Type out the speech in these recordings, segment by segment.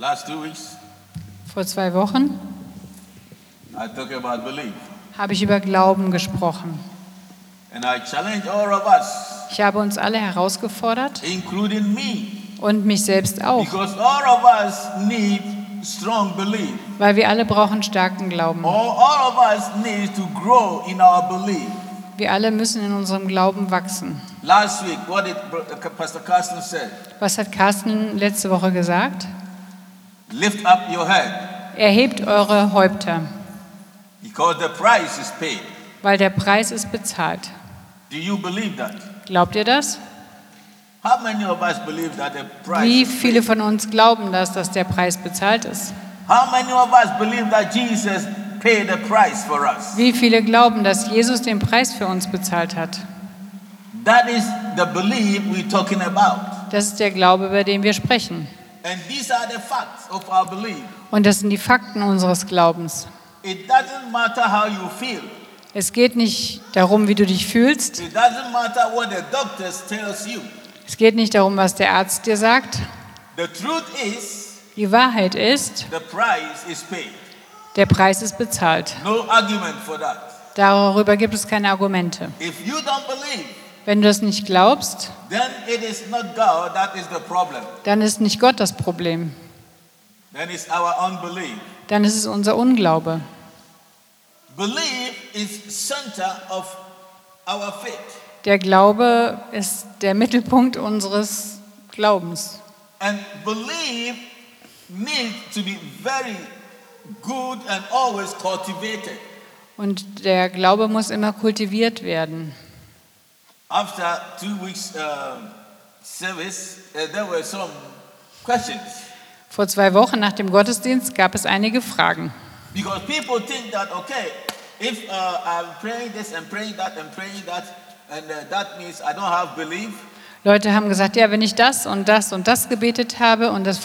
Last two weeks, Vor zwei Wochen I talked about belief. habe ich über Glauben gesprochen. And I challenge all of us, Ich habe uns alle herausgefordert including me, und mich selbst auch, because all of us need strong belief. weil wir alle brauchen starken Glauben. All, all of us need to grow in our belief. Wir alle müssen in unserem Glauben wachsen. Last week, what did Pastor Carsten say? Was hat Carsten letzte Woche gesagt? Lift up your head, Erhebt eure Häupter, because the price is paid. weil der Preis ist bezahlt. Do you believe that? Glaubt ihr das? How many of us believe that the price Wie viele von uns glauben das, dass der Preis bezahlt ist? How many of us believe that Jesus paid the price for us? Wie viele glauben, dass Jesus den Preis für uns bezahlt hat? That is the belief we're talking about. Das ist der Glaube, über den wir sprechen. And these are the facts of our belief. Und das sind die Fakten unseres Glaubens. It doesn't matter how you feel. Es geht nicht darum, wie du dich fühlst. It doesn't matter what the doctors tells you. Es geht nicht darum, was der Arzt dir sagt. The truth is, Die Wahrheit ist, the price is paid. der Preis ist bezahlt. No argument for that. Darüber gibt es keine Argumente. If you don't believe, Wenn du das nicht glaubst, is not God that is the problem. dann ist nicht Gott das Problem. Then it's our unbelief. Dann ist es unser Unglaube. Belief is center of our faith. Der Glaube ist der Mittelpunkt unseres Glaubens. And belief needs to be very good and always cultivated. Und der Glaube muss immer kultiviert werden. After two weeks um, service, uh, there were some questions Vor zwei Wochen nach dem Gottesdienst gab es einige Fragen. because people think that okay, if uh, I'm praying this and praying that and praying that, and uh, that means I don't have belief. Leute haben gesagt, ja, wenn ich das und das und das gebetet habe und das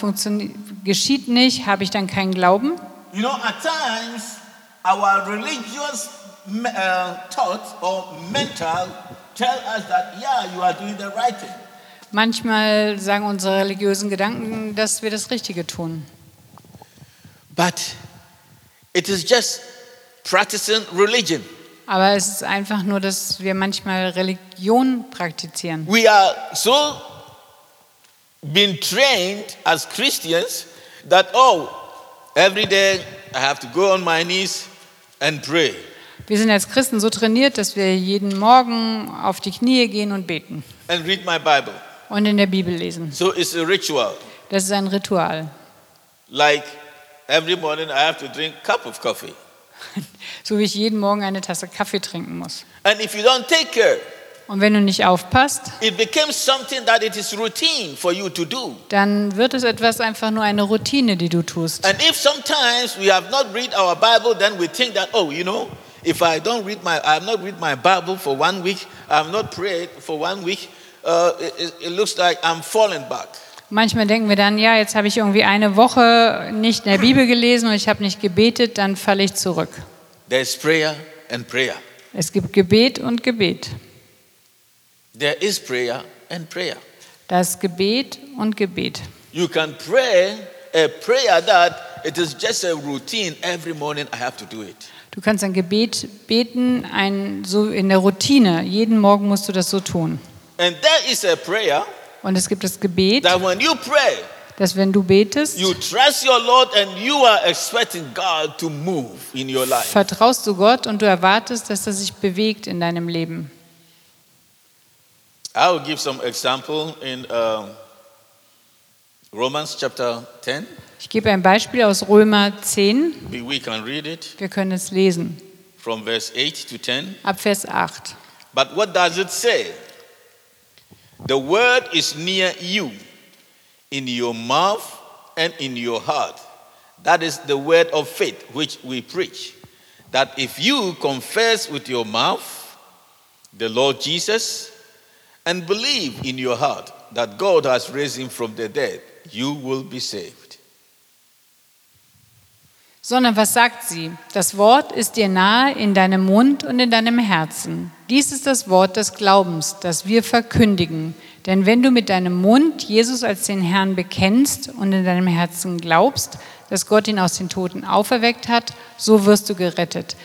geschieht nicht, habe ich dann keinen Glauben? You know, at times our religious uh, thought or mental tell us that yeah, you are doing the right thing. Manchmal sagen unsere religiösen Gedanken, dass wir das Richtige tun. But it is just practicing religion. Aber es ist einfach nur, dass wir manchmal Religion praktizieren. We are so been trained as Christians that oh, every day I have to go on my knees and pray. Wir sind als Christen so trainiert, dass wir jeden Morgen auf die Knie gehen und beten and read my Bible. und in der Bibel lesen. So it's a ritual. Das ist ein Ritual. Like every morning I have to drink cup of coffee. So wie ich jeden Morgen eine Tasse Kaffee trinken muss. And if you don't take care, Und wenn du nicht aufpasst, it becomes something that it is routine for you to do. dann wird es etwas einfach nur eine Routine, die du tust. And if sometimes we have not read our Bible, then we think that, oh, you know, if I don't read my, I have not read my Bible for one week, I have not prayed for one week, uh, it, it- looks like I'm falling back. Manchmal denken wir dann, ja, jetzt habe ich irgendwie eine Woche nicht in der Bibel gelesen und ich habe nicht gebetet, dann falle ich zurück. There's prayer and prayer. Es gibt Gebet und Gebet. There is prayer and prayer. Das ist Gebet und Gebet. You can pray a prayer that it is just a routine. Every morning I have to do it. Du kannst ein Gebet beten, ein, so in der Routine. Jeden Morgen musst du das so tun. And there is a prayer Und es gibt das Gebet, that when you pray, dass wenn du betest, vertraust du Gott und du erwartest, dass er sich bewegt in deinem Leben. I will give some example in um, Romans chapter 10. Ich gebe ein Beispiel aus Römer 10. We, can read it Wir können es lesen. from verse 8 to 10. Ab Vers 8. But what does it say? The word is near you, in your mouth and in your heart. That is the word of faith which we preach. That if you confess with your mouth the Lord Jesus and believe in your heart that God has raised him from the dead, you will be saved. Sondern was sagt sie? Das Wort ist dir nahe in deinem Mund und in deinem Herzen. Dies ist das Wort des Glaubens, das wir verkündigen. Denn wenn du mit deinem Mund Jesus als den Herrn bekennst und in deinem Herzen glaubst, dass Gott ihn aus den Toten auferweckt hat, so wirst du gerettet.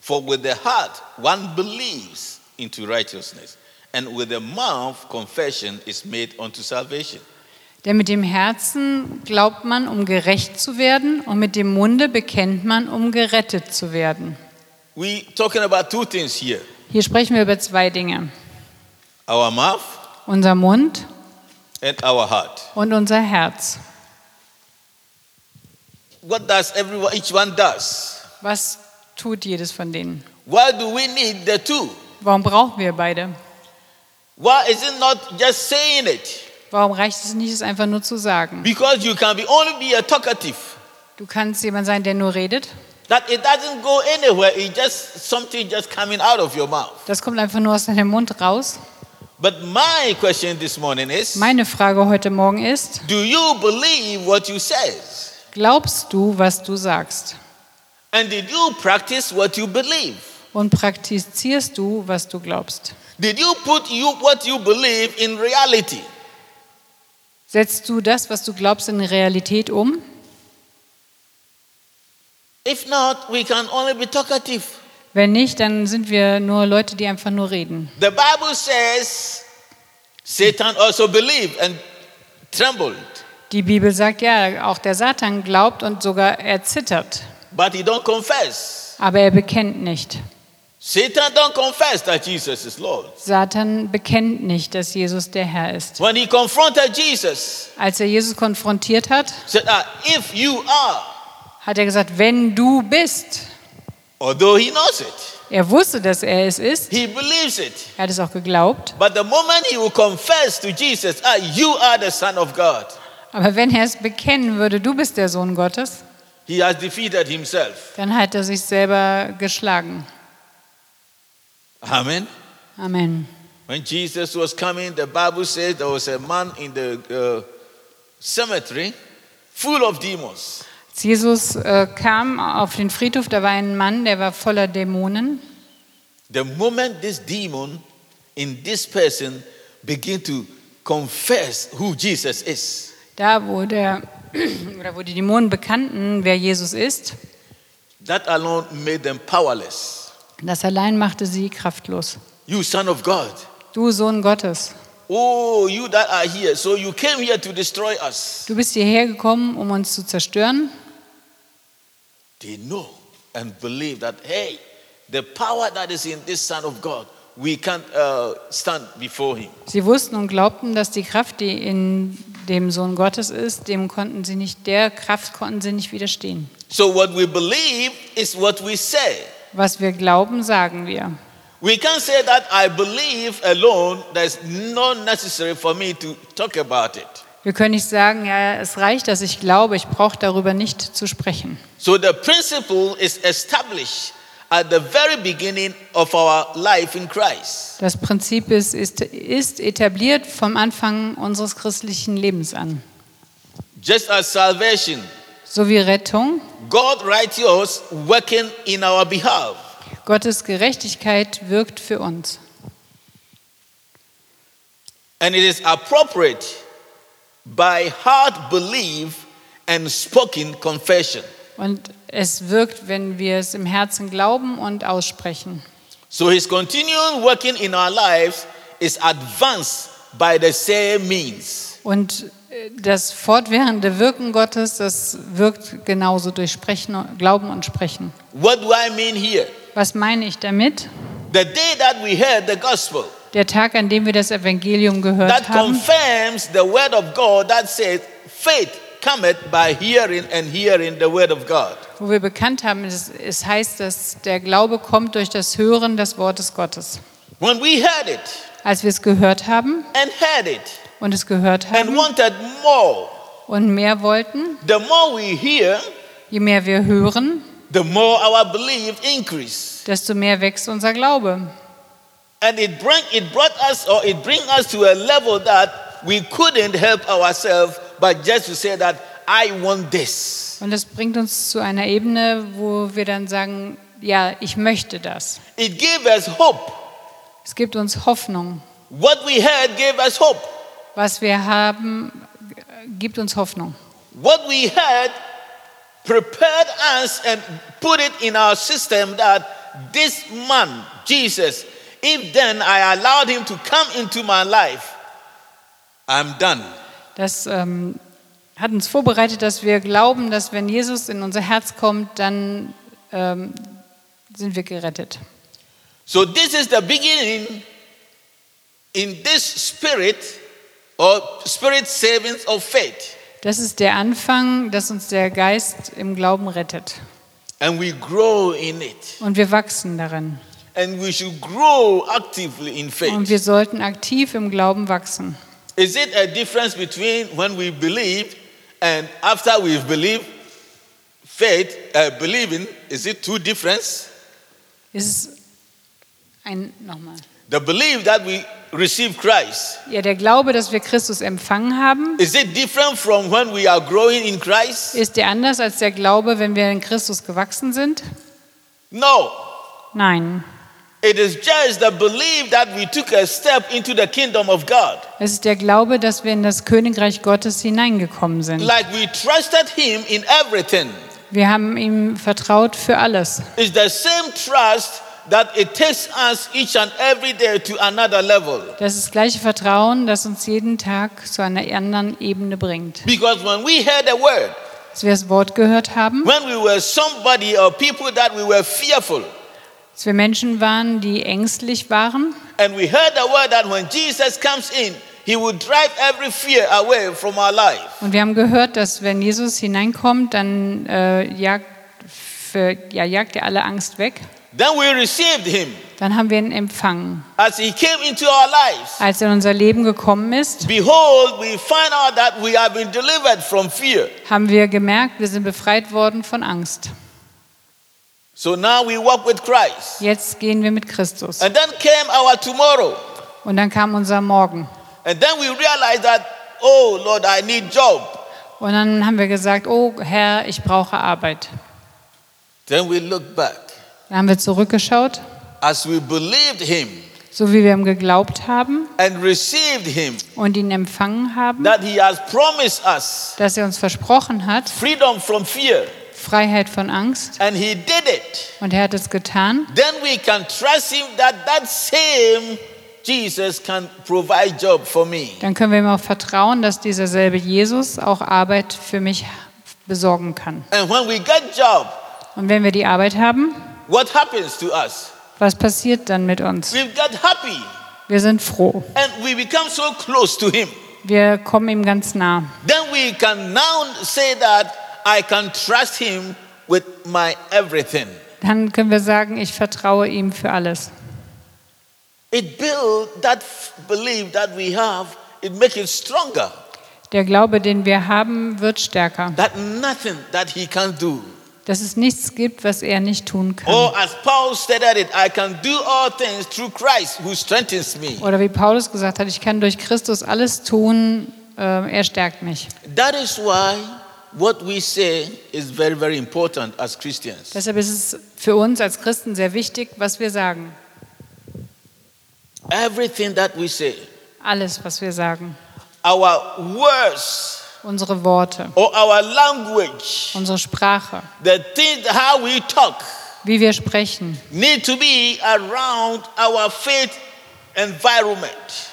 For with the heart one believes into righteousness, and with the mouth confession is made unto salvation. Denn mit dem Herzen glaubt man, um gerecht zu werden, und mit dem Munde bekennt man, um gerettet zu werden. We talking about two things here: Hier sprechen wir über zwei Dinge. our mouth Unser Mund and our heart. und unser Herz. What does everyone, each one does? Was tut jedes von denen? Why do we need the two? Warum brauchen wir beide? Why is it not just saying it? Warum reicht es nicht, es einfach nur zu sagen? Because you can be only be a talkative. Du kannst jemand sein, der nur redet. That it doesn't go anywhere. It just something just coming out of your mouth. Das kommt einfach nur aus deinem Mund raus. But my question this morning is: Meine Frage heute Morgen ist, Do you believe what you says? glaubst du, was du sagst? And did you practice what you believe? Und praktizierst du, was du glaubst? Did you put you what you believe in reality? Setzt du das, was du glaubst, in Realität um? If not, we can only be talkative. Wenn nicht, dann sind wir nur Leute, die einfach nur reden. The Bible says Satan also believed and trembled, Die Bibel sagt ja, auch der Satan glaubt und sogar er zittert, but he don't confess. aber er bekennt nicht. Satan don't confess that Jesus is Lord. Satan bekennt nicht, dass Jesus der Herr ist. When he confronted Jesus, Als er Jesus konfrontiert hat, said, ah, if you are, hat er gesagt, wenn du bist. although he knows it, Er wusste, dass er es ist. he believes it. Er hat es auch geglaubt. But the moment he will confess to Jesus, ah, you are the Son of God, Aber wenn er es bekennen würde, du bist der Sohn Gottes, he has defeated himself. dann hat er sich selber geschlagen. Amen. Amen. When Jesus was coming, the Bible says there was a man in the uh, cemetery full of demons. Als Jesus äh, kam auf den Friedhof, da war ein Mann, der war voller Dämonen. The moment this demon in this person begin to confess who Jesus is, Da, wo, der, oder wo die Dämonen bekannten, wer Jesus ist, that alone made them powerless. Das allein machte sie kraftlos. You son of God. Du Sohn Gottes, Oh, you that are here. So you came here to destroy us. du bist hierher gekommen, um uns zu zerstören. They know and believe that, hey, the power that is in this son of God, we can't uh, stand before him. Sie wussten und glaubten, dass die Kraft, die in dem Sohn Gottes ist, dem konnten sie nicht, der Kraft konnten sie nicht widerstehen. So what we believe is what we say. Was wir glauben, sagen wir. We can't say that I believe alone. There's no necessary for me to talk about it. Wir können nicht sagen, ja, es reicht, dass ich glaube, ich brauche darüber nicht zu sprechen. So the principle is established at the very beginning of our life in Christ. Das Prinzip ist, ist, ist etabliert vom Anfang unseres christlichen Lebens an. Just as salvation, So wie Rettung, God righteous working in our behalf. Gottes Gerechtigkeit wirkt für uns. And it is appropriate by heart belief and spoken confession. Und es wirkt, wenn wir es im Herzen glauben und aussprechen. So his continuing working in our lives is advanced by the same means. Und das fortwährende Wirken Gottes, das wirkt genauso durch Sprechen, Glauben und Sprechen. What do I mean here? Was meine ich damit? The day that we heard the gospel, Der Tag, an dem wir das Evangelium gehört that haben, confirms the word of God that says faith cometh by hearing and hearing the word of God. wo wir bekannt haben, es, es heißt, dass der Glaube kommt durch das Hören des Wortes Gottes. When we heard it Als wir es gehört haben and heard it und es gehört and haben und mehr wollten, the more we hear, je mehr wir hören, the more our belief increase. desto mehr wächst unser Glaube. And it bring it brought us or it bring us to a level that we couldn't help ourselves but just to say that I want this. Und das bringt uns zu einer Ebene, wo wir dann sagen, ja, ich möchte das. It gave us hope. Es gibt uns Hoffnung. What we heard gave us hope. Was wir haben, gibt uns Hoffnung. What we heard prepared us and put it in our system that this man, Jesus, if then I allowed him to come into my life, I'm done. Das ähm, hat uns vorbereitet, dass wir glauben, dass wenn Jesus in unser Herz kommt, dann ähm, sind wir gerettet. So this is the beginning in this spirit or spirit savings of faith. Das ist der Anfang, dass uns der Geist im Glauben rettet. And we grow in it. Und wir wachsen darin. And we should grow actively in Und faith. wir sollten aktiv im Glauben wachsen. Is it a difference between when we believe and after we've believed? Faith, uh, believing, is it two difference? Ist ein, nochmal. The belief that we receive Christ, Ja, der Glaube, dass wir Christus empfangen haben, is it different from when we are growing in Christ? ist der anders als der Glaube, wenn wir in Christus gewachsen sind? No. Nein. It is just the belief that we took a step into the kingdom of God. Es ist der Glaube, dass wir in das Königreich Gottes hineingekommen sind. Like we trusted Him in everything. Wir haben ihm vertraut für alles. It's the same trust that it takes us each and every day to another level. Das ist das gleiche Vertrauen, das uns jeden Tag zu einer anderen Ebene bringt. Because when we heard the word, Als wir das Wort gehört haben, when we were somebody or people that we were fearful, als wir Menschen waren, die ängstlich waren, and we heard the word that when Jesus comes in, he will drive every fear away from our life. und wir haben gehört, dass wenn Jesus hineinkommt, dann äh, jagt, für, ja, jagt er alle Angst weg. Then we received him Dann haben wir ihn empfangen. as he came into our lives. Als er in unser Leben gekommen ist, Behold, we find out that we have been delivered from fear. haben wir gemerkt, wir sind befreit worden von Angst. So now we walk with Christ. Jetzt gehen wir mit Christus. And then came our tomorrow. Und dann kam unser Morgen. And then we realized that, oh Lord, I need job. Und dann haben wir gesagt, oh Herr, ich brauche Arbeit. Then we look back. Dann haben wir zurückgeschaut, As we believed him so wie wir ihm geglaubt haben and received him, und ihn empfangen haben, that he has promised us dass er uns versprochen hat, freedom from fear, Freiheit von Angst. and he did it. Und er hat es getan. Then we can trust him that that same Jesus can provide job for me. Dann können wir ihm auch vertrauen, dass dieser selbe Jesus auch Arbeit für mich besorgen kann. And when we get job, Und wenn wir die Arbeit haben, what happens to us? was passiert dann mit uns? We get happy Wir sind froh. and we become so close to him. Wir kommen ihm ganz nah. Then we can now say that I can trust him with my everything. Dann können wir sagen, ich vertraue ihm für alles. It builds that belief that we have, it makes it stronger. Der Glaube, den wir haben, wird stärker. That nothing that he can do. Dass es nichts gibt, was er nicht tun kann. Me. Oder wie Paulus gesagt hat, ich kann durch Christus alles tun, äh, er stärkt mich. That is why what we say is very, very important as Christians. Deshalb ist es für uns als Christen sehr wichtig, was wir sagen. Everything that we say, Alles, was wir sagen. our words Unsere Worte, or our language, unsere Sprache, the things, how we talk, wie wir sprechen, need to be around our faith environment.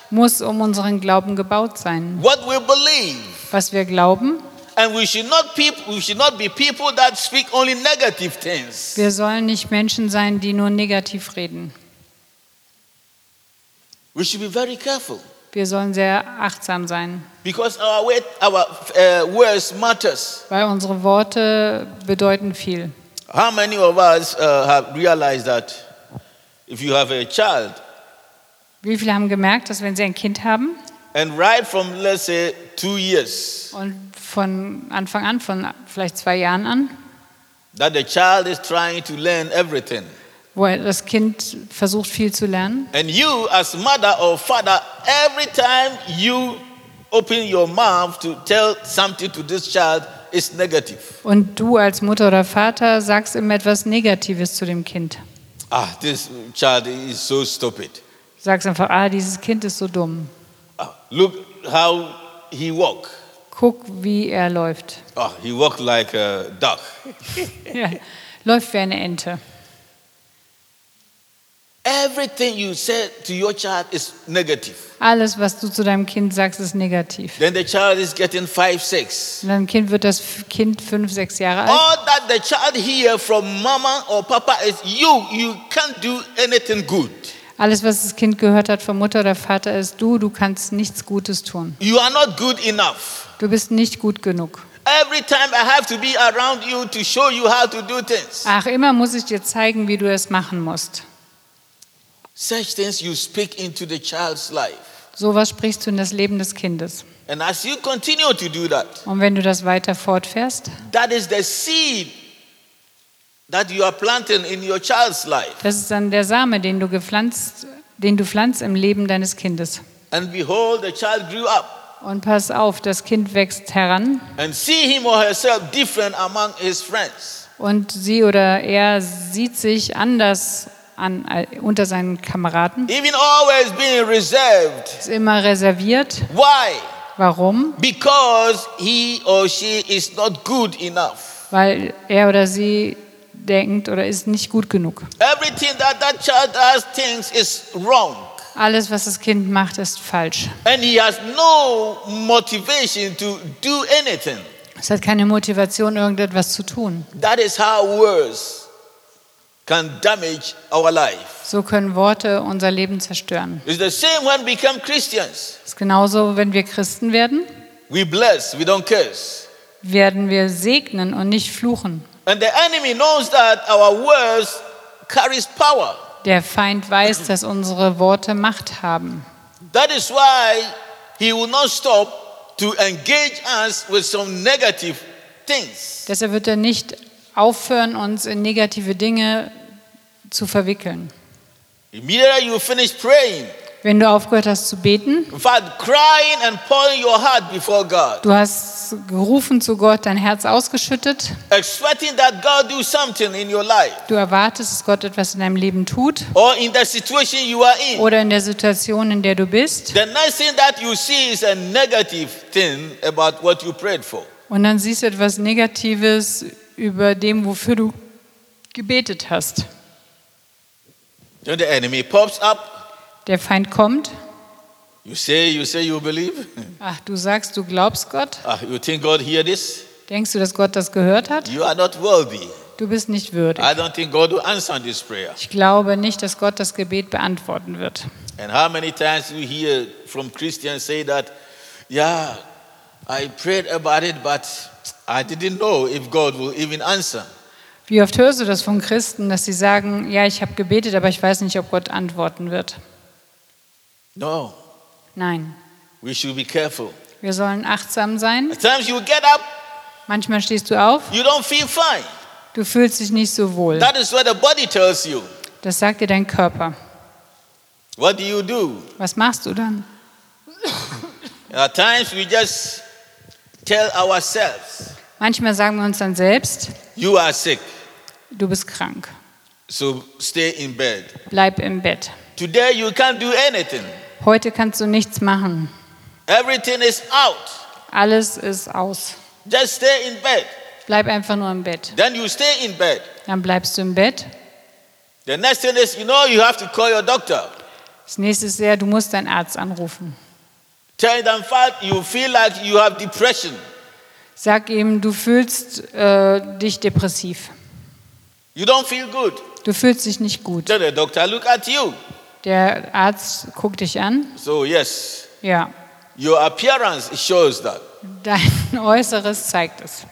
muss um unseren Glauben gebaut sein. What we believe. Was wir glauben, And we should not peop- we should not be people that speak only negative things. wir sollen nicht Menschen sein, die nur negativ reden. We should be very careful Wir sollen sehr achtsam sein, because our word, our uh, words matters. weil unsere Worte bedeuten viel. How many of us uh, have realized that if you have a child Wie viele haben gemerkt, dass wenn sie ein Kind haben and right from let's say two years und von Anfang an, von vielleicht zwei Jahren an, that the child is trying to learn everything wo das Kind versucht viel zu lernen and you as mother or father every time you open your mouth to tell something to this child is negative. Und du als Mutter oder Vater sagst immer etwas Negatives zu dem Kind. Ah, this child is so stupid. Sagst einfach, ah, dieses Kind ist so dumm. Ah, look how he walk. Guck, wie er läuft. Ah, he walk like a duck. Ja, läuft wie eine Ente. Everything you say to your child is negative. Alles, was du zu deinem Kind sagst, ist negativ. Then the child is getting five, six. Und deinem Kind wird das Kind fünf, sechs Jahre alt. All that the child hear from mama or papa is you. You can't do anything good. Alles, was das Kind gehört hat von Mutter oder Vater, ist du, du kannst nichts Gutes tun. You are not good enough. Du bist nicht gut genug. Every time I have to be around you to show you how to do things. Ach, immer muss ich dir zeigen, wie du es machen musst. Such things you speak into the child's life. Sowas sprichst du in das Leben des Kindes. And as you continue to do that, Und wenn du das weiter fortfährst, that is the seed that you are planting in your child's life. das ist dann der Same, den du gepflanzt, den du pflanzt im Leben deines Kindes. And behold, the child grew up Und pass auf, das Kind wächst heran and see him or herself different among his friends. und sie oder er sieht sich anders an äh, unter seinen Kameraden, Even always being reserved. ist immer reserviert. Why? Warum? Because he or she is not good enough. Weil er oder sie denkt oder ist nicht gut genug. Everything that that child does thinks is wrong. Alles, was das Kind macht, ist falsch. And he has no motivation to do anything. Es hat keine Motivation, irgendetwas zu tun. That is how words can damage our life. So können Worte unser Leben zerstören. It's the same when we become Christians. Es ist genauso, wenn wir Christen werden, We bless, we don't curse. werden wir segnen und nicht fluchen. And the enemy knows that our words carries power. Der Feind weiß, dass unsere Worte Macht haben. That is why he will not stop to engage us with some negative things. Deshalb wird er nicht aufhören, uns in negative Dinge zu verwickeln. Immediately you finish praying, Wenn du aufgehört hast zu beten, du hast gerufen zu Gott, dein Herz ausgeschüttet, du erwartest, dass Gott etwas in deinem Leben tut or in the situation you are in. oder in der Situation, in der du bist. The next thing that you see is a negative thing about what you prayed for. Und dann siehst du etwas Negatives über dem, wofür du gebetet hast. Then the enemy pops up. Der Feind kommt. You say, you say you believe. Ach, du sagst, du glaubst Gott. Ah, you think God hear this? Denkst du, dass Gott das gehört hat? You are not worthy. Du bist nicht würdig. I don't think God will answer this prayer. Ich glaube nicht, dass Gott das Gebet beantworten wird. And how many times we hear from Christians say that, yeah, I prayed about it, but I didn't know if God will even answer. Wie oft hörst du das von Christen, dass sie sagen, ja, ich habe gebetet, aber ich weiß nicht, ob Gott antworten wird? No, Nein, we should be careful. wir sollen achtsam sein. At times you get up, Manchmal stehst du auf, you don't feel fine. du fühlst dich nicht so wohl. That is what the body tells you. Das sagt dir dein Körper. What do you do? Was machst du dann? At times we just tell ourselves, Manchmal sagen wir uns dann selbst, you are sick, du bist krank, so stay in bed. bleib im Bett. Today you can't do anything. Heute kannst du nichts machen. Everything is out. Alles ist aus. Just stay in bed. Bleib einfach nur im Bett. Then you stay in bed. Dann bleibst du im Bett. The next thing is, you know, you have to call your doctor. Das nächste ist ja, du musst deinen Arzt anrufen. Tell them, fact, you feel like you have depression. Sag ihm, du fühlst äh, dich depressiv. You don't feel good. Du fühlst dich nicht gut. The doctor, look at you. Der Arzt guckt dich an. So, yes, Ja, your appearance shows that. dein Äußeres zeigt es.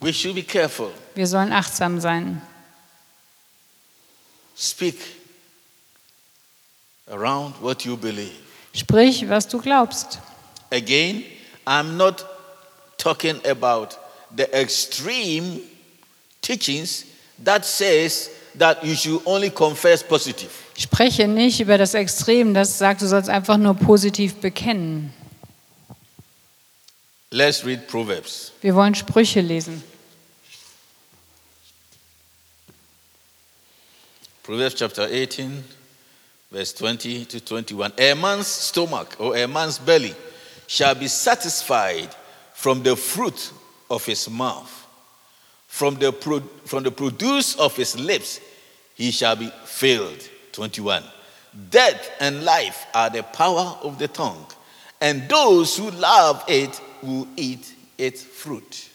We should be careful. Wir sollen achtsam sein. Speak around what you believe. Sprich, was du glaubst. Again, I'm not talking about the extreme teachings that says that you should only confess positive. Ich spreche nicht über das Extrem, das sagt, du sollst einfach nur positiv bekennen. Let's read Proverbs. Wir wollen Sprüche lesen. Proverbs chapter 18, verse 20 to 21. A man's stomach or a man's belly shall be satisfied from the fruit of his mouth. From the, pro- from the produce of his lips he shall be filled. 21. Death and life are the power of the tongue, and those who love it will eat its fruit.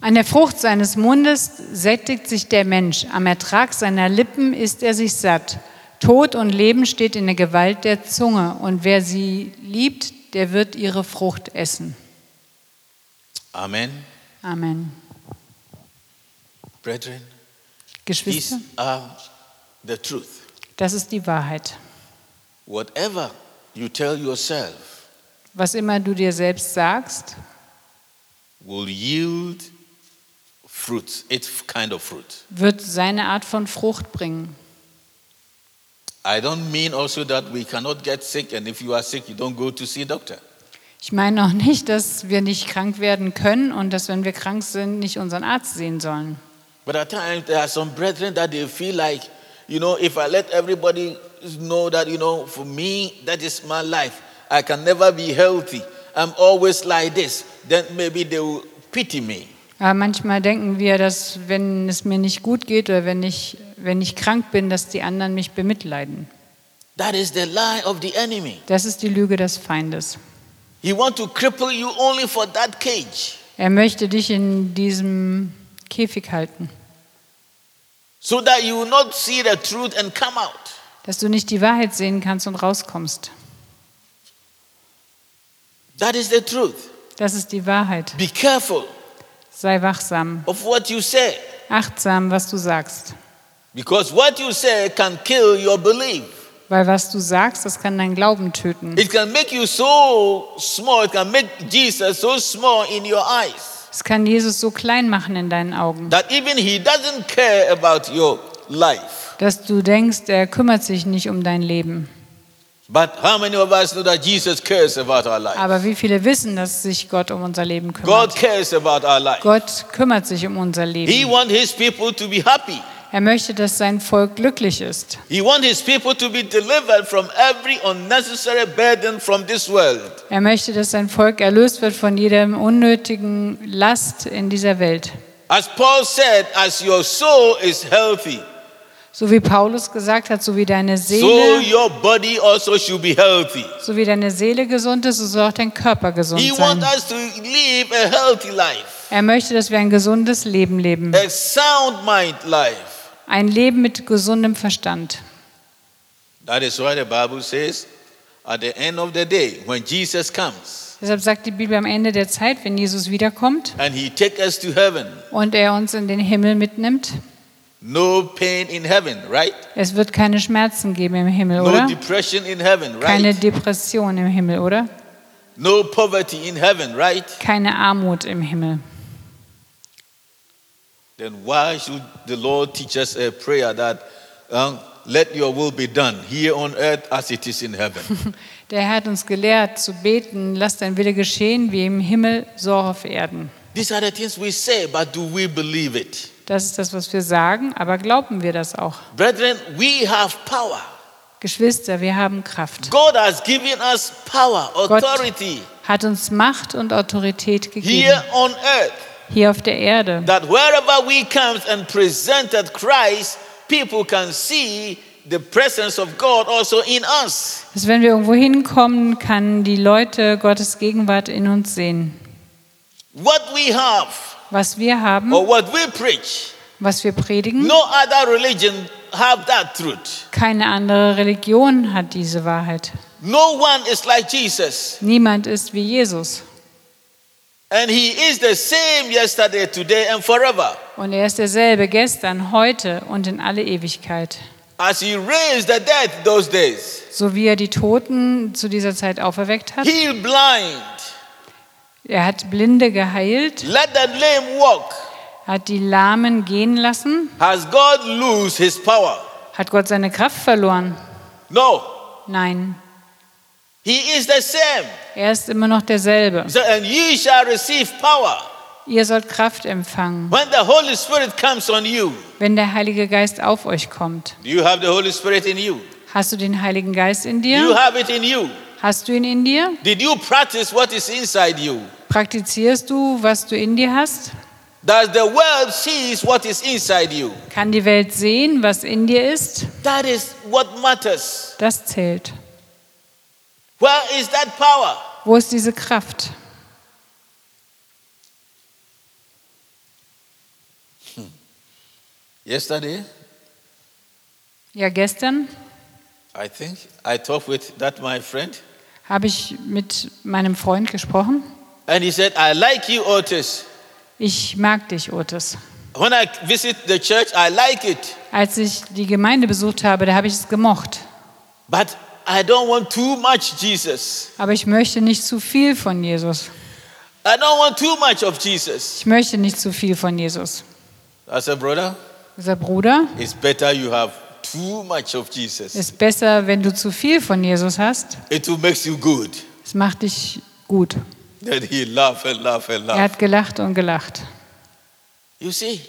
An der Frucht seines Mundes sättigt sich der Mensch, am Ertrag seiner Lippen isst er sich satt. Tod und Leben steht in der Gewalt der Zunge, und wer sie liebt, der wird ihre Frucht essen. Amen. Amen. Brethren, Geschwister, these are the truth. das ist die Wahrheit. Whatever you tell yourself Was immer du dir selbst sagst, will yield fruit, its kind of fruit. wird seine Art von Frucht bringen. I don't mean also that we cannot get sick, and if you are sick, you don't go to see a doctor. Ich meine auch nicht, dass wir nicht krank werden können und dass, wenn wir krank sind, nicht unseren Arzt sehen sollen. But at times, there are some brethren that they feel like, you know, if I let everybody know that, you know, for me, that is my life, I can never be healthy, I'm always like this, then maybe they will pity me. Aber manchmal denken wir, dass wenn es mir nicht gut geht oder wenn ich, wenn ich krank bin, dass die anderen mich bemitleiden. That is the lie of the enemy. Das ist die Lüge des Feindes. He want to cripple you only for that cage. Er möchte dich in diesem Käfig halten, so that you will not see the truth and come out. dass du nicht die Wahrheit sehen kannst und rauskommst. That is the truth. Das ist die Wahrheit. Be careful Sei wachsam, of what you say achtsam, was du sagst. because what you say can kill your belief. Weil was du sagst, das kann deinen Glauben töten. It can make you so small, it can make Jesus so small in your eyes Es kann Jesus so klein machen in deinen Augen, that even he doesn't care about your life. dass du denkst, er kümmert sich nicht um dein Leben. But how many of us know that Jesus cares about our life? Aber wie viele wissen, dass sich Gott um unser Leben God kümmert? cares about our life. Gott kümmert sich um unser He Leben. wants his people to be happy. Er möchte, dass sein Volk glücklich ist. He wants his people to be delivered from every unnecessary burden from this world. Er möchte, dass sein Volk erlöst wird von jedem unnötigen Last in dieser Welt. As Paul said, as your soul is healthy, So wie Paulus gesagt hat, so wie deine so Seele, your body also should be healthy. so wie deine Seele gesund ist, so soll auch dein Körper gesund He wants sein. us to live a healthy life, Er möchte, dass wir ein gesundes Leben leben. a sound mind life. Ein Leben mit gesundem Verstand. That is why the Bible says, at the end of the day, when Jesus comes Deshalb sagt die Bibel am Ende der Zeit, wenn Jesus wiederkommt and he take us to heaven, und er uns in den Himmel mitnimmt, no pain in heaven, right? es wird keine Schmerzen geben im Himmel, No oder? depression in heaven, Keine right? Depression im Himmel, oder? No poverty in heaven, right? Keine Armut im Himmel. Then why should the Lord teach us a prayer that um, let your will be done here on earth as it is in heaven? Der Herr hat uns gelehrt zu beten, lass dein Wille geschehen, wie im Himmel, so auf Erden. These are the things we say, but do we believe it? Das ist das, was wir sagen, aber glauben wir das auch? Brethren, we have power. Geschwister, wir haben Kraft. God has given us power, Gott authority hat uns Macht und Autorität gegeben, here on earth. Hier auf der Erde. That wherever we come and presented Christ, people can see the presence of God also in us. Dass wenn wir irgendwo hinkommen, kann die Leute Gottes Gegenwart in uns sehen. What we have Was wir haben, or what we preach, was wir predigen, no other religion have that truth. keine andere Religion hat diese Wahrheit. No one is like Jesus. Niemand ist wie Jesus. And he is the same yesterday, today, and forever. Und er ist derselbe gestern, heute und in alle Ewigkeit. As he raised the dead those days, So wie er die Toten zu dieser Zeit auferweckt hat. healed blind, Er hat Blinde geheilt, let the lame walk. hat die Lahmen gehen lassen. Has God lose his power? Hat Gott seine Kraft verloren? No. Nein. He is the same. Er ist immer noch derselbe. So, and ye shall receive power Ihr sollt Kraft empfangen, when the Holy Spirit comes on you. wenn der Heilige Geist auf euch kommt. Do you have the Holy Spirit in you? Hast du den Heiligen Geist in Do you dir? have it in you? Hast du ihn in dir? Did you practice what is inside you? Praktizierst du, was du in dir hast? Does the world sees what is inside you? Kann die Welt sehen, was in dir ist? That is what matters. Das zählt. Wo ist diese Kraft? Yesterday, Ja, gestern I think I talked with that my friend, habe ich mit meinem Freund gesprochen. and he said, "I like you, Otis. Ich mag dich, Otis. When I visit the church, I like it, Als ich die Gemeinde besucht habe, da habe ich es gemocht. but I don't want too much Jesus. Aber ich möchte nicht zu viel von Jesus. I don't want too much of Jesus." Ich möchte nicht zu viel von Jesus. I said, "Brother, Dieser Bruder, it's better you have too much of Jesus. ist besser, wenn du zu viel von Jesus hast. It will make you good." Es macht dich gut. Then he laughed and laughed and Er laughed. hat gelacht und gelacht. You see,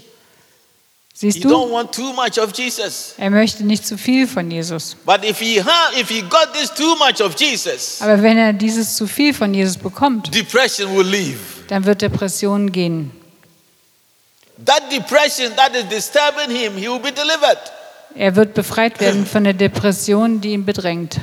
Siehst du? want too much of Jesus. Er möchte nicht zu viel von Jesus. But if he ha- if he got this too much of Jesus, Aber wenn er dieses zu viel von Jesus bekommt, depression will leave. dann wird Depression gehen. That depression that is disturbing him, he will be delivered. Er wird befreit werden von der Depression, die ihn bedrängt.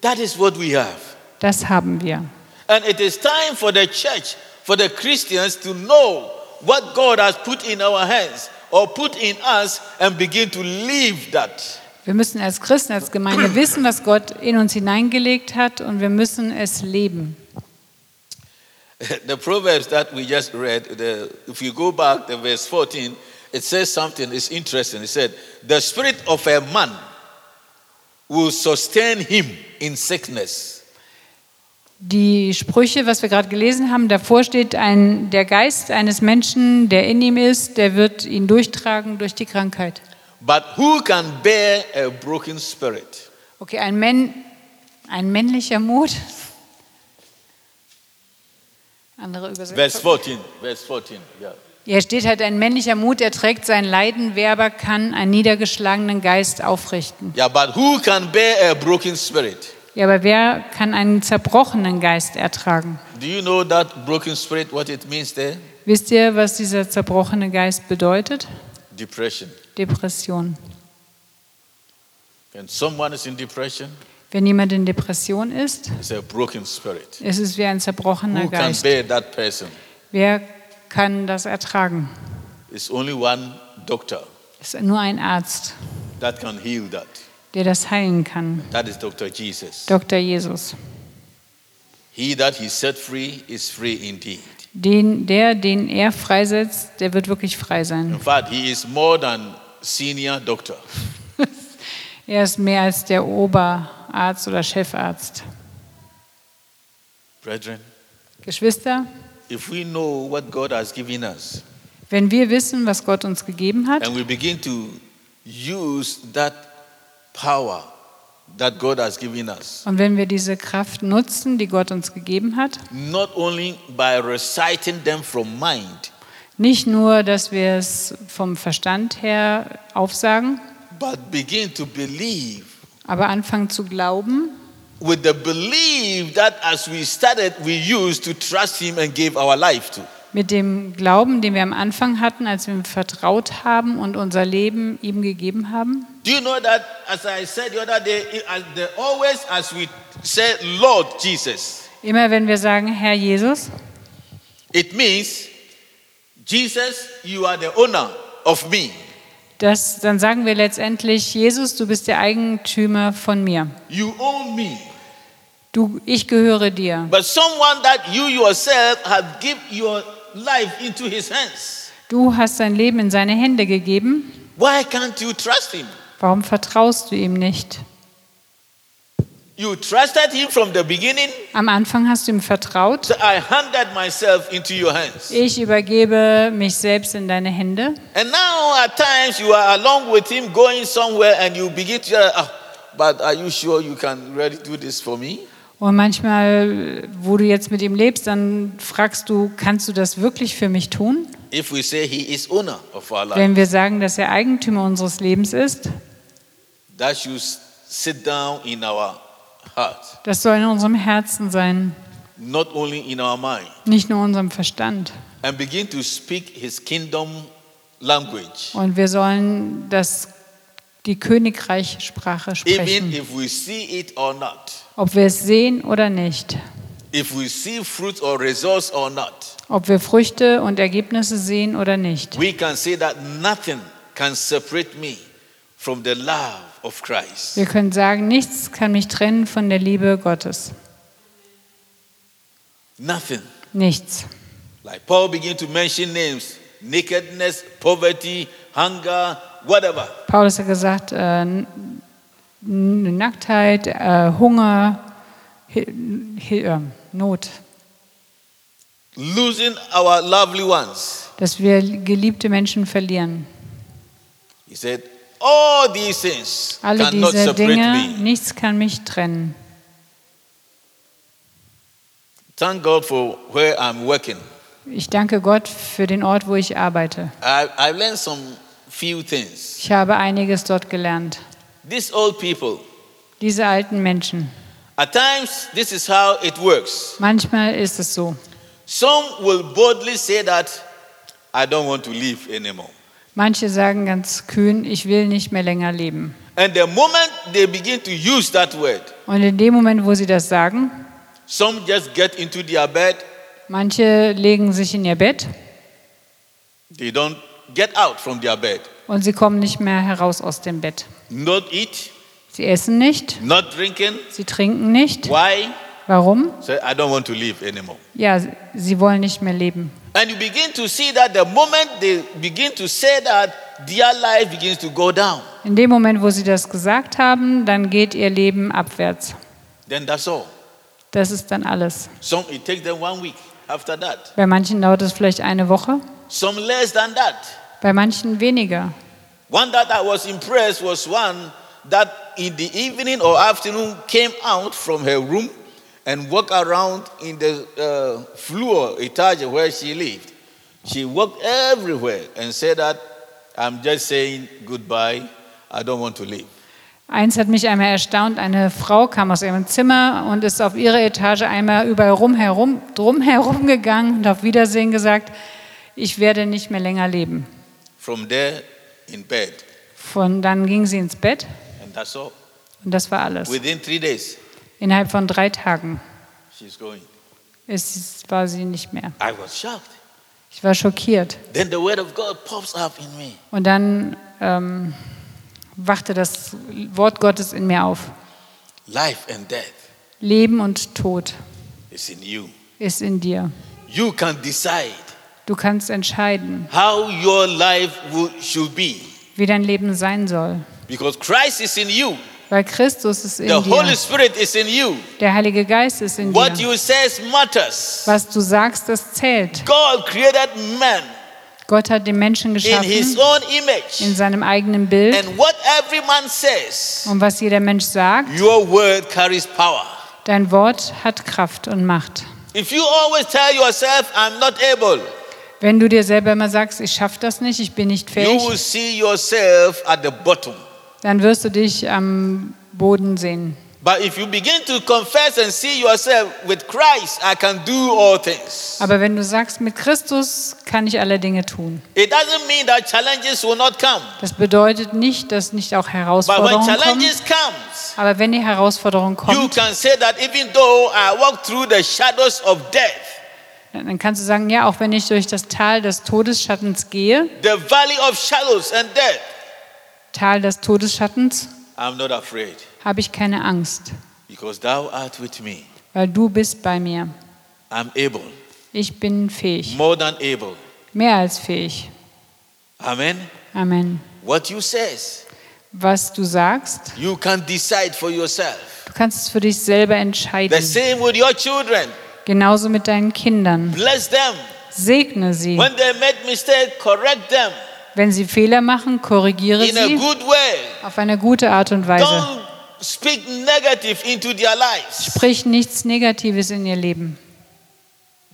That is what we have. Das haben wir. And it is time for the church, for the Christians to know what God has put in our hands or put in us and begin to live that. Wir müssen als Christen, als Gemeinde wissen, was Gott in uns hineingelegt hat und wir müssen es leben. the Proverbs that we just read, the, if you go back to verse 14, it says something, it's interesting. It said, The spirit of a man will sustain him in sickness. Die Sprüche, was wir gerade gelesen haben, davor steht ein, der Geist eines Menschen, der in ihm ist, der wird ihn durchtragen durch die Krankheit. But who can bear a broken spirit? Okay, ein, Männ, ein männlicher Mut. Andere Übersetzung. 14. Verse 14. Yeah. Hier steht halt, ein männlicher Mut, er trägt sein Leiden, wer aber kann einen niedergeschlagenen Geist aufrichten. Yeah, but who can bear a broken spirit? Ja, aber wer kann einen zerbrochenen Geist ertragen? Do you know that broken spirit, what it means there? Wisst ihr, was dieser zerbrochene Geist bedeutet? Depression. Depression. When someone is in depression, Wenn jemand in Depression ist, ist es wie ein zerbrochener Who can Geist. bear that person? Wer kann das ertragen? It's only one doctor Es ist nur ein Arzt, der das heilen kann. That is Dr. Jesus. Dr. Jesus. He that he set free is free indeed. Den, der, den er freisetzt, der wird wirklich frei sein. In fact, he is more than senior doctor. Er ist mehr als der Oberarzt oder Chefarzt. Brethren, Geschwister, if we know what God has given us wenn wir wissen, was Gott uns gegeben hat and we begin to use that power that God has given us, und wenn wir diese Kraft nutzen, die Gott uns gegeben hat, not only by reciting them from mind, nicht nur, dass wir es vom Verstand her aufsagen, but begin to believe aber anfangen zu glauben, with the belief that as we started, we used to trust Him and gave our life to. mit dem Glauben, den wir am Anfang hatten, als wir ihm vertraut haben und unser Leben ihm gegeben haben. Do you know that, as I said the other day, always as we say, Lord Jesus, Immer wenn wir sagen, Herr Jesus, it means, Jesus, you are the owner of me. das, dann sagen wir letztendlich, Jesus, du bist der Eigentümer von mir. You own me. Du, ich gehöre dir. But someone that you yourself have given your life into his hands. Du hast dein Leben in seine Hände gegeben. Why can't you trust him? Warum vertraust du ihm nicht? You trusted him from the beginning. Am Anfang hast du ihm vertraut. So I handed myself into your hands. Ich übergebe mich selbst in deine Hände. And now at times you are along with him going somewhere and you begin to, ah, but are you sure you can really do this for me? Und manchmal, wo du jetzt mit ihm lebst, dann fragst du, kannst du das wirklich für mich tun? If we say he is owner of our life, Wenn wir sagen, dass er Eigentümer unseres Lebens ist, that should sit down in our heart, das soll in unserem Herzen sein, not only in our mind, nicht nur in unserem Verstand. and begin to speak his kingdom language. Und wir sollen das, die Königreichsprache Even sprechen, if we see it or not, ob wir es sehen oder nicht, if we see fruit or results or not, ob wir Früchte und Ergebnisse sehen oder nicht. we can say that nothing can separate me from the love of Christ. Wir können sagen, nichts kann mich trennen von der Liebe Gottes. Nothing. Nichts. Like Paul began to mention names nakedness, poverty, hunger, whatever. Paulus hat gesagt, äh, Nacktheit, äh, Hunger, Hi- äh, Not, Losing our lovely ones. dass wir geliebte Menschen verlieren. He said, All these things Alle cannot diese separate Dinge, me. nichts kann mich trennen. Thank God for where I'm working. Ich danke Gott für den Ort, wo ich arbeite. I, I've learned some few things. Ich habe einiges dort gelernt. These old people, Diese alten Menschen, at times, this is how it works. manchmal ist es so. Some will boldly say that I don't want to live anymore. Manche sagen ganz kühn, ich will nicht mehr länger leben. And the moment they begin to use that word, Und in dem Moment, wo sie das sagen, some just get into their bed, manche legen sich in ihr Bett they don't get out from their bed, und sie kommen nicht mehr heraus aus dem Bett. not eat, Sie essen nicht, not drinking. sie trinken nicht. Why? Warum? Say, I don't want to live anymore. Ja, sie wollen nicht mehr leben. And you begin to see that the moment they begin to say that, their life begins to go down. In dem Moment, wo sie das gesagt haben, dann geht ihr Leben abwärts. Then that's all. Das ist dann alles. Some it takes them one week after that. Bei manchen dauert es vielleicht eine Woche, Some less than that. bei manchen weniger. One that I was impressed was one that in the evening or afternoon came out from her room and walked around in the uh, floor etage where she lived. She walked everywhere and said that I'm just saying goodbye. I don't want to live. Eins hat mich einmal erstaunt, eine Frau kam aus ihrem Zimmer und ist auf ihre Etage einmal überall rumherum, drumherum gegangen und auf Wiedersehen gesagt, ich werde nicht mehr länger leben. From there in bed, Von dann ging sie ins Bett and that's all. und das war alles. Within three days, Innerhalb von drei Tagen ist, war sie nicht mehr. Ich war schockiert. Und dann ähm, wachte das Wort Gottes in mir auf. Life and death Leben und Tod is in you. ist in dir. You can decide Du kannst entscheiden, how your life should be wie dein Leben sein soll. because Christ is in you. Weil Christus ist in The Holy dir. Spirit is in you. Der Heilige Geist ist in What dir. you say matters. Was du sagst, das zählt. God created man Gott hat den Menschen in his geschaffen own in image. seinem eigenen Bild. And what every man says, Und was jeder Mensch sagt, your word carries power. dein Wort hat Kraft und Macht. If you always tell yourself, I'm not able, Wenn du dir selber immer sagst, ich schaffe das nicht, ich bin nicht you fähig, will see yourself at the bottom. Dann wirst du dich am Boden sehen. But if you begin to confess and see yourself with Christ, I can do all things. Aber wenn du sagst, mit Christus kann ich alle Dinge tun. It doesn't mean that challenges will not come. Das bedeutet nicht, dass nicht auch But when Herausforderungen kommen. challenges comes, Aber wenn die Herausforderung you kommt, can say that even though I walk through the shadows of death, dann kannst du sagen, ja, auch wenn ich durch das Tal des Todesschattens gehe, the valley of shadows and death, Tal des Todesschattens, habe ich keine Angst, because thou art with me. weil du bist bei mir. I'm able, Ich bin fähig, more than able. mehr als fähig. Amen. Amen. What you says, Was du sagst, you can decide for yourself. du kannst es für dich selber The entscheiden. same with your children. Genauso mit deinen Kindern. Bless them. Segne sie. When they make mistake, correct them Wenn sie Fehler machen, korrigiere in a sie good way. auf eine gute Art und Weise. Don't speak negative into their lives. Sprich nichts Negatives in ihr Leben.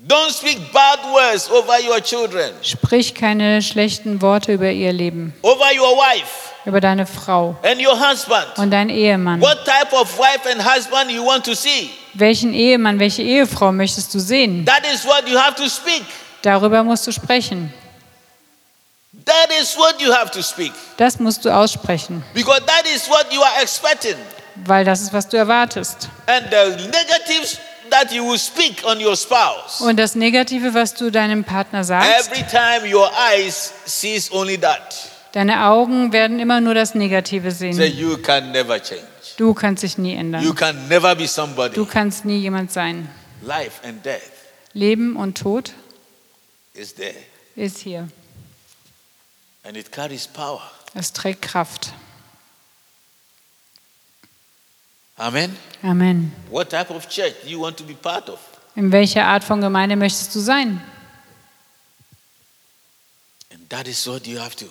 Don't speak bad words over your children, Sprich keine schlechten Worte über ihr Leben, over your wife über deine Frau and your husband. und deinen Ehemann. What type of wife and husband you want to see? Welchen Ehemann, welche Ehefrau möchtest du sehen? That is what you have to speak. Darüber musst du sprechen. That is what you have to speak. Das musst du aussprechen, Because that is what you are expecting. weil das ist, was du erwartest. And the negatives that you will speak on your spouse. Und das Negative, was du deinem Partner sagst, Every time your eyes sees only that. deine Augen werden immer nur das Negative sehen. you can never change. Du kannst dich nie You ändern. can never be somebody. Du kannst nie jemand sein. Life and death Leben und Tod is there. ist hier. And it carries power. Es trägt Kraft. Amen. Amen. What type of church do you want to be part of? In welcher Art von Gemeinde möchtest du sein? And that is what you have to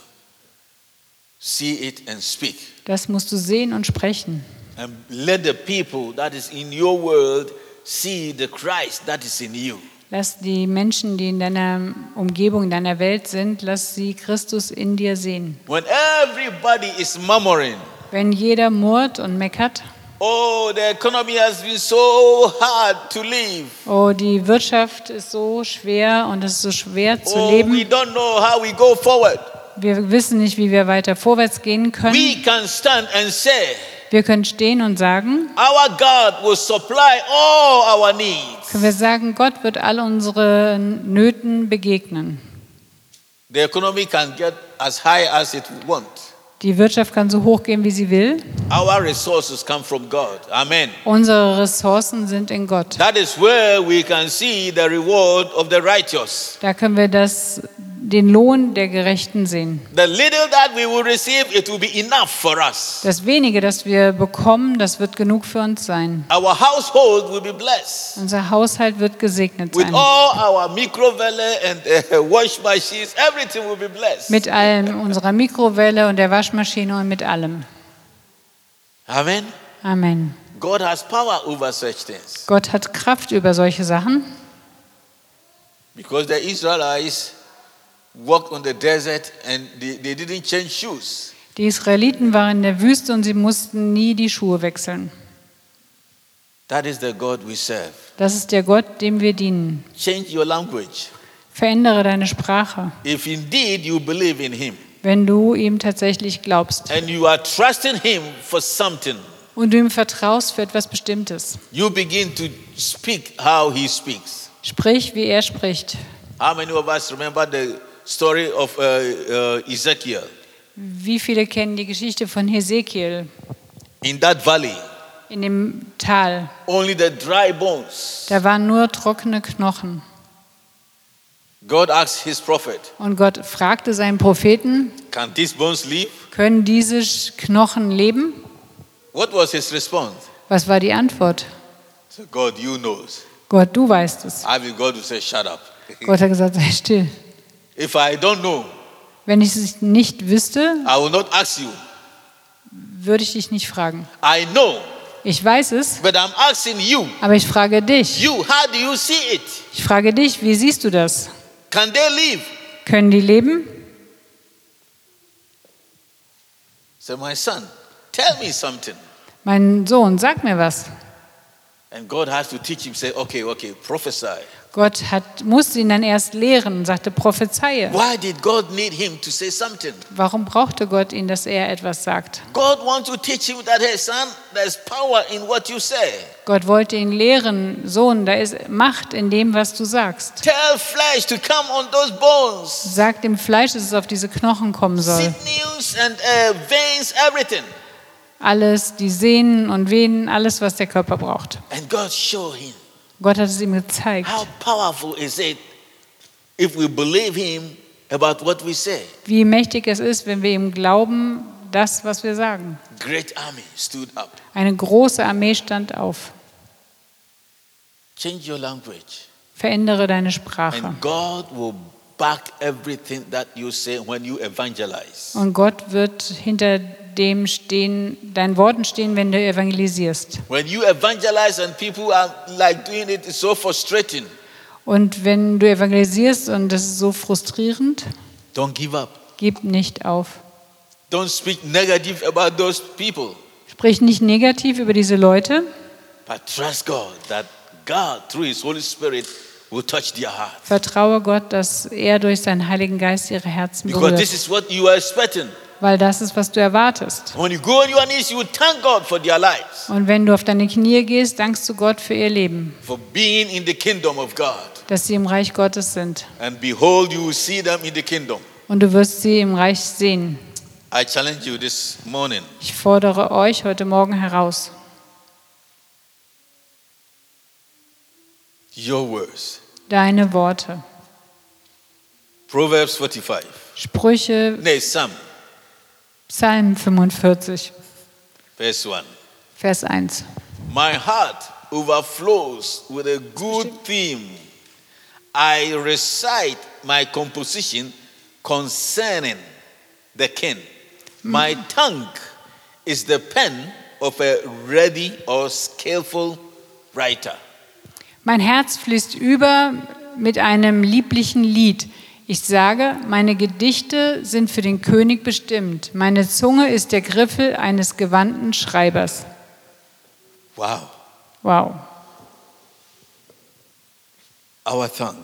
see it and speak. Das musst du sehen und sprechen. And let the people that is in your world see the Christ that is in you. Lass die Menschen, die in deiner Umgebung, in deiner Welt sind, lass sie Christus in dir sehen. When everybody is murmuring, Wenn jeder murrt und meckert, oh, the economy has been so hard to live. oh, die Wirtschaft ist so schwer und es ist so schwer zu Oh, we leben, don't know how we go forward. wir wissen nicht, wie wir weiter vorwärts gehen können. We can stand and say, Wir können stehen und sagen, Our God will supply all our needs. Können wir sagen, Gott wird all unsere Nöten begegnen. The economy can get as high as it wants. Die Wirtschaft kann so hoch gehen, wie sie will. Our resources come from God. Amen. Unsere Ressourcen sind in Gott. That is where we can see the reward of the righteous. Da können wir das, den Lohn der Gerechten sehen. The little that we will receive, it will be enough for us. Das wenige, das wir bekommen, das wird genug für uns sein. Unser Haushalt wird gesegnet sein. uh. Mit allem, unserer Mikrowelle und der Waschmaschine und mit allem. Amen. Amen. God has power over such things Gott hat Kraft über solche Sachen, because the Israelites walked on the desert and they, they didn't change shoes. Die Israeliten waren in der Wüste und sie mussten nie die Schuhe wechseln. That is the God we serve. Das ist der Gott, dem wir dienen. Change your language. Verändere deine Sprache, If indeed you believe in Him wenn du ihm tatsächlich glaubst and you are trusting Him for something, und du ihm vertraust für etwas Bestimmtes. you begin to speak how He speaks. Sprich, wie er spricht. How many of us remember the story of uh, uh, Ezekiel Wie viele kennen die Geschichte von Hesekiel in that valley? in dem Tal? Only the dry bones. Da waren nur trockene Knochen. God asked His prophet, Und Gott fragte seinen Propheten, Can these bones live? können diese Knochen leben? What was his response? Was war die Antwort? So God, you knows. Gott, du weißt es. I mean, God will say, Shut up. Gott hat gesagt, sei still. If I don't know, Wenn ich es nicht wüsste, I will not ask you. würde ich dich nicht fragen. I know, Ich weiß es, but I'm asking you. aber ich frage dich. You, how do you see it? Ich frage dich, wie siehst du das? Can they live? Können die leben? Say, my son, tell me something. Mein Sohn, sag mir was. And God has to teach him, say, okay, okay, prophesy. Gott hat, musste ihn dann erst lehren und sagte, prophezeie. Warum brauchte Gott ihn, dass er etwas sagt? Gott wollte ihn lehren, Sohn, da ist Macht in dem, was du sagst. Sag dem Fleisch, dass es auf diese Knochen kommen soll. uh, veins, everything. Alles, die Sehnen und Venen, alles, was der Körper braucht. And God showed him Gott hat es ihm gezeigt. how powerful is it if we believe him about what we say. Wie mächtig es ist, wenn wir ihm glauben, das, was wir sagen. Great army stood up. Eine große Armee stand auf. Change your language, Verändere deine Sprache. and God will back everything that you say when you evangelize. Und Gott wird hinter dem stehen, deinen Worten stehen, wenn du evangelisierst. When you evangelize and people are like doing it, it's so frustrating. Und wenn du evangelisierst und das ist so frustrierend, Don't give up. gib nicht auf. Don't speak negative about those people, Sprich nicht negativ über diese Leute, but trust God that God, through His Holy Spirit, will touch their heart. vertraue Gott, dass er durch seinen Heiligen Geist ihre Herzen Because this berührt. is what you are expecting. Weil das ist, was du erwartest. When you go on your knees, you will thank God for their lives, Und wenn du auf deine Knie gehst, dankst du Gott für ihr Leben, for being in the kingdom of God. dass sie im Reich Gottes sind. And behold, you will see them in the kingdom. Und du wirst sie im Reich sehen. I challenge you this morning. Ich fordere euch heute Morgen heraus. Your words. Deine Worte. Proverbs 45. Sprüche, Nay, Psalm, Psalm 45, Vers 1. Vers 1. My heart overflows with a good theme. I recite my composition concerning the king. My mm. tongue is the pen of a ready or skillful writer. Mein Herz fließt über mit einem lieblichen Lied. Ich sage, meine Gedichte sind für den König bestimmt. Meine Zunge ist der Griffel eines gewandten Schreibers. Wow. Wow. Our tongue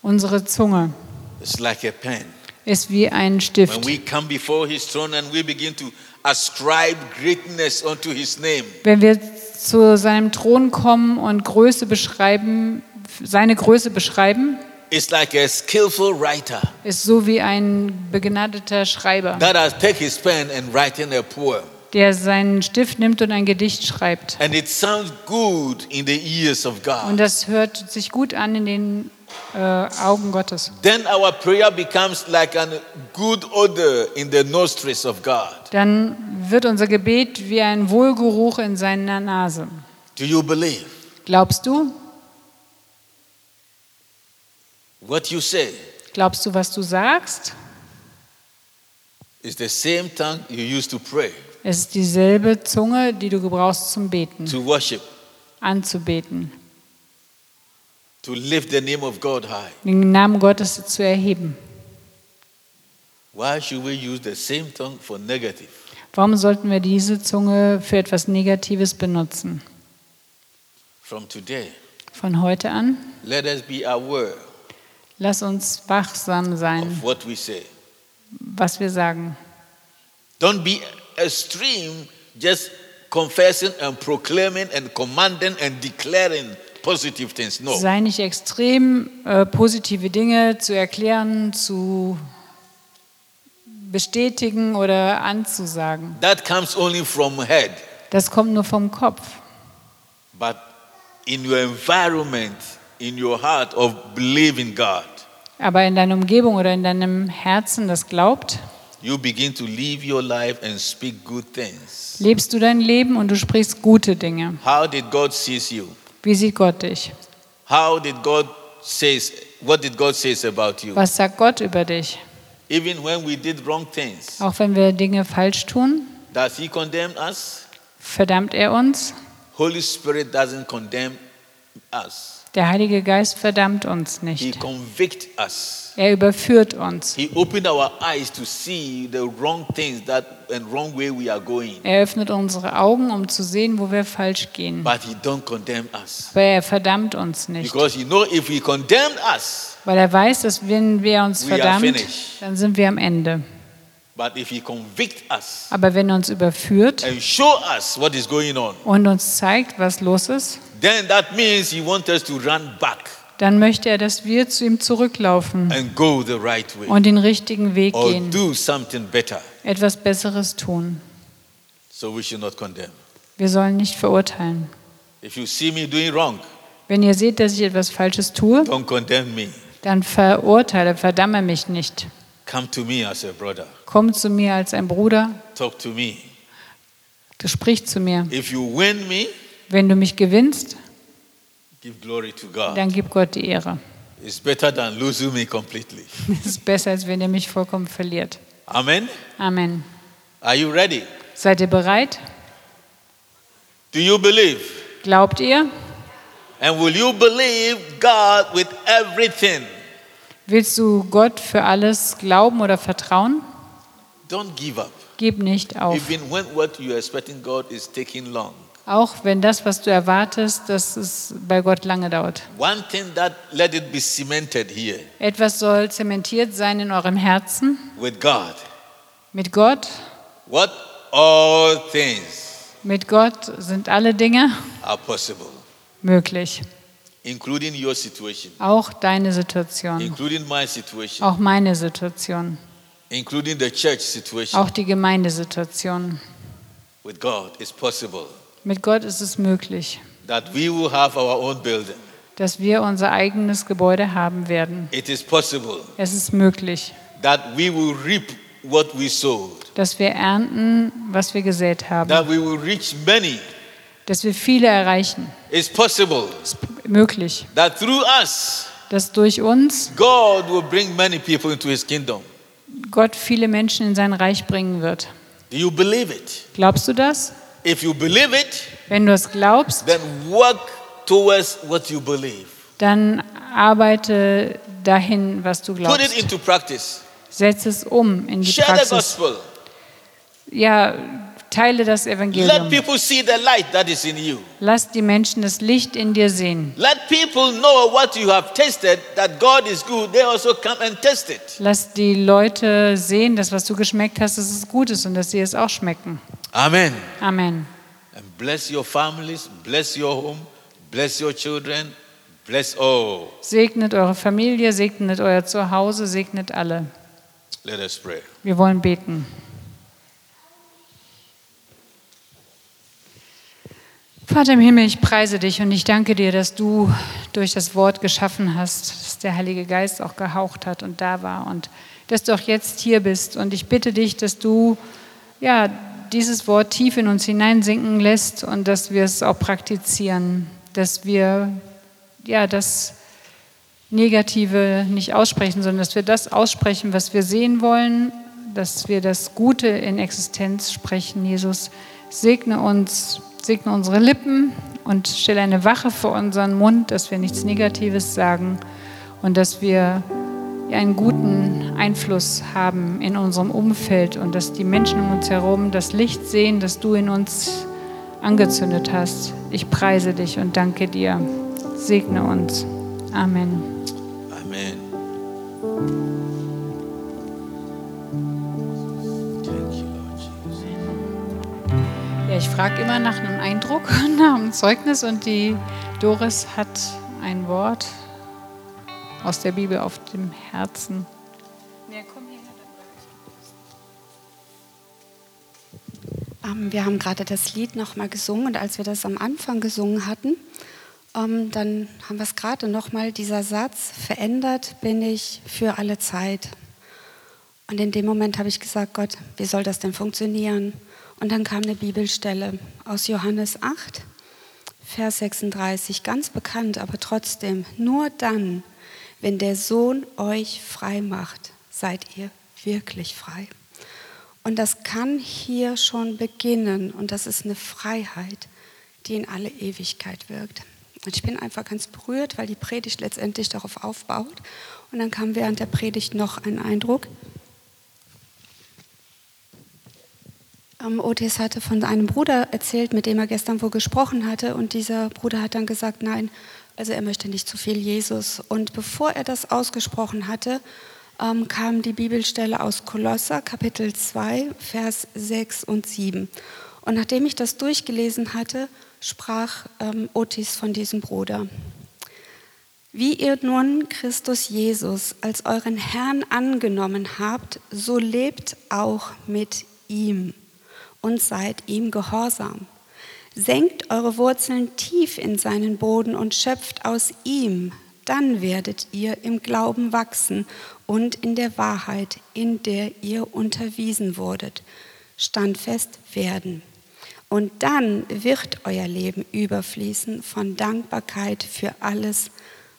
Unsere Zunge is like a pen. ist wie ein When Stift. we come before his throne and we begin to ascribe greatness unto his name, Wenn wir zu seinem Thron kommen und Größe beschreiben, seine Größe beschreiben, it's like a skillful writer ist so wie ein begnadeter Schreiber, that has take his pen and writing a poem. der seinen Stift nimmt und ein Gedicht schreibt. And it sounds good in the ears of Und God. das hört sich gut an in den äh, Augen Gottes. Then our prayer becomes like a good odor in the nostrils of God. Dann wird unser Gebet wie ein Wohlgeruch in seiner Nase. Do you believe Glaubst du? what you say Glaubst du, was du sagst? is the same tongue you use to pray, Es ist dieselbe Zunge, die du gebrauchst zum Beten, to worship, anzubeten, to lift the name of God high? den Namen Gottes zu erheben. Why should we use the same tongue for negative? Warum sollten wir diese Zunge für etwas Negatives benutzen? From today, Von heute an, let us be aware lass uns wachsam sein, of what we say. was wir sagen. Don't be extreme, just confessing and proclaiming and commanding and declaring positive things. No. Sei nicht extrem, äh, positive Dinge zu erklären, zu bestätigen oder anzusagen. That comes only from head. Das kommt nur vom Kopf. But in your environment, in your heart of believing God, Aber in deiner Umgebung oder in deinem Herzen, das glaubt, you begin to live your life and speak good things. lebst du dein Leben und du sprichst gute Dinge. How did God sees you? Wie sieht Gott dich? How did God says what did God says about you? Was sagt Gott über dich? Even when we did wrong things, Auch wenn wir Dinge falsch tun, does he condemn us? verdammt er uns. Holy Spirit doesn't condemn us. Der Heilige Geist verdammt uns He nicht. Er überführt uns. He opened our eyes to see the wrong things that and wrong way we are going. Er öffnet unsere Augen, um zu sehen, wo wir falsch gehen. But he don't condemn us. Aber er verdammt uns nicht. Because he know if he condemned us, Weil er weiß, dass wenn wer uns verdammt, dann sind wir am Ende. Aber wenn er uns überführt and show us what is going on, und uns zeigt, was los ist, then that means he wants us to run back dann möchte er, dass wir zu ihm zurücklaufen and go the right way und den richtigen Weg or gehen, do something better. etwas Besseres tun. So we should not condemn. Wir sollen nicht verurteilen. If you see me doing wrong, Wenn ihr seht, dass ich etwas Falsches tue, don't condemn me. dann verurteile, verdamme mich nicht. Come to me as a brother. Komm zu mir als ein Bruder, Talk to me. du sprich zu mir. If you win me, Wenn du mich gewinnst, give glory to God. dann gib Gott die Ehre. It's better than losing me completely. Es ist besser, als wenn ihr mich vollkommen verliert. Amen. Amen. Are you ready? Seid ihr bereit? Do you believe? Glaubt ihr? And will you believe God with everything? Willst du Gott für alles glauben oder vertrauen? Don't give up. Gib nicht auf. Even when what you're expecting God is taking long. Auch wenn das, was du erwartest, dass es bei Gott lange dauert. One thing that let it be cemented here Etwas soll zementiert sein in eurem Herzen with God. mit Gott. What all things Mit Gott sind alle Dinge are possible, möglich. Including your situation, Auch deine Situation. including my situation, Auch meine Situation. including the church situation. Auch die Gemeindesituation. With God, it's possible Mit Gott ist es möglich, that we will have our own building. dass wir unser eigenes Gebäude haben werden. It is possible Es ist möglich, that we will reap what we sowed, dass wir ernten, was wir gesät haben. that we will reach many. Dass wir viele erreichen. It's possible Es ist möglich, that through us, dass durch uns God will bring many people into his kingdom. Gott viele Menschen in sein Reich bringen wird. Do you believe it? Glaubst du das? If you believe it, Wenn du es glaubst, then work towards what you believe. dann arbeite dahin, was du Put it glaubst. into practice. Setz es um in die Share the Praxis. gospel. Ja, teile das Let Evangelium. people see the light that is in you. Lass die Menschen das Licht in dir sehen. Let people know what you have tasted, that God is good. They also come and test it. Lass die Leute sehen, dass was du geschmeckt hast, dass es gut ist und dass sie es auch schmecken. Amen. Amen. And bless your families, bless your home, bless your children, bless all. Segnet eure Familie, segnet euer Zuhause, segnet alle. Let us pray. Wir wollen beten. Vater im Himmel, ich preise dich und ich danke dir, dass du durch das Wort geschaffen hast, dass der Heilige Geist auch gehaucht hat und da war und dass du auch jetzt hier bist. Und ich bitte dich, dass du ja, dieses Wort tief in uns hineinsinken lässt und dass wir es auch praktizieren, dass wir ja, das Negative nicht aussprechen, sondern dass wir das aussprechen, was wir sehen wollen, dass wir das Gute in Existenz sprechen. Jesus, segne uns, segne unsere Lippen und stelle eine Wache vor unseren Mund, dass wir nichts Negatives sagen und dass wir einen guten Einfluss haben in unserem Umfeld und dass die Menschen um uns herum das Licht sehen, das du in uns angezündet hast. Ich preise dich und danke dir. Segne uns. Amen. Amen. Ich frage immer nach einem Eindruck, nach einem Zeugnis und die Doris hat ein Wort aus der Bibel auf dem Herzen. Ähm, wir haben gerade das Lied nochmal gesungen und als wir das am Anfang gesungen hatten, ähm, dann haben wir es gerade nochmal, dieser Satz, verändert bin ich für alle Zeit. Und in dem Moment habe ich gesagt, Gott, wie soll das denn funktionieren? Und dann kam eine Bibelstelle aus Johannes 8, Vers 36, ganz bekannt, aber trotzdem, nur dann, wenn der Sohn euch frei macht, seid ihr wirklich frei. Und das kann hier schon beginnen und das ist eine Freiheit, die in alle Ewigkeit wirkt. Und ich bin einfach ganz berührt, weil die Predigt letztendlich darauf aufbaut. Und dann kam während der Predigt noch ein Eindruck. Ähm, Otis hatte von einem Bruder erzählt, mit dem er gestern wohl gesprochen hatte. Und dieser Bruder hat dann gesagt, nein, also er möchte nicht zu viel Jesus. Und bevor er das ausgesprochen hatte, ähm, kam die Bibelstelle aus Kolosser, Kapitel 2, Vers 6 und 7. Und nachdem ich das durchgelesen hatte, sprach ähm, Otis von diesem Bruder. Wie ihr nun Christus Jesus als euren Herrn angenommen habt, so lebt auch mit ihm und seid ihm gehorsam. Senkt eure Wurzeln tief in seinen Boden und schöpft aus ihm, dann werdet ihr im Glauben wachsen und in der Wahrheit, in der ihr unterwiesen wurdet, standfest werden. Und dann wird euer Leben überfließen von Dankbarkeit für alles,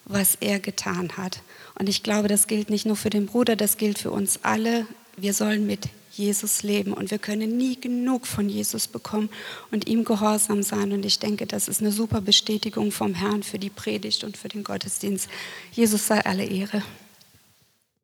was er getan hat. Und ich glaube, das gilt nicht nur für den Bruder, das gilt für uns alle. Wir sollen mit Jesus leben und wir können nie genug von Jesus bekommen und ihm gehorsam sein. Und ich denke, das ist eine super Bestätigung vom Herrn für die Predigt und für den Gottesdienst. Jesus sei alle Ehre.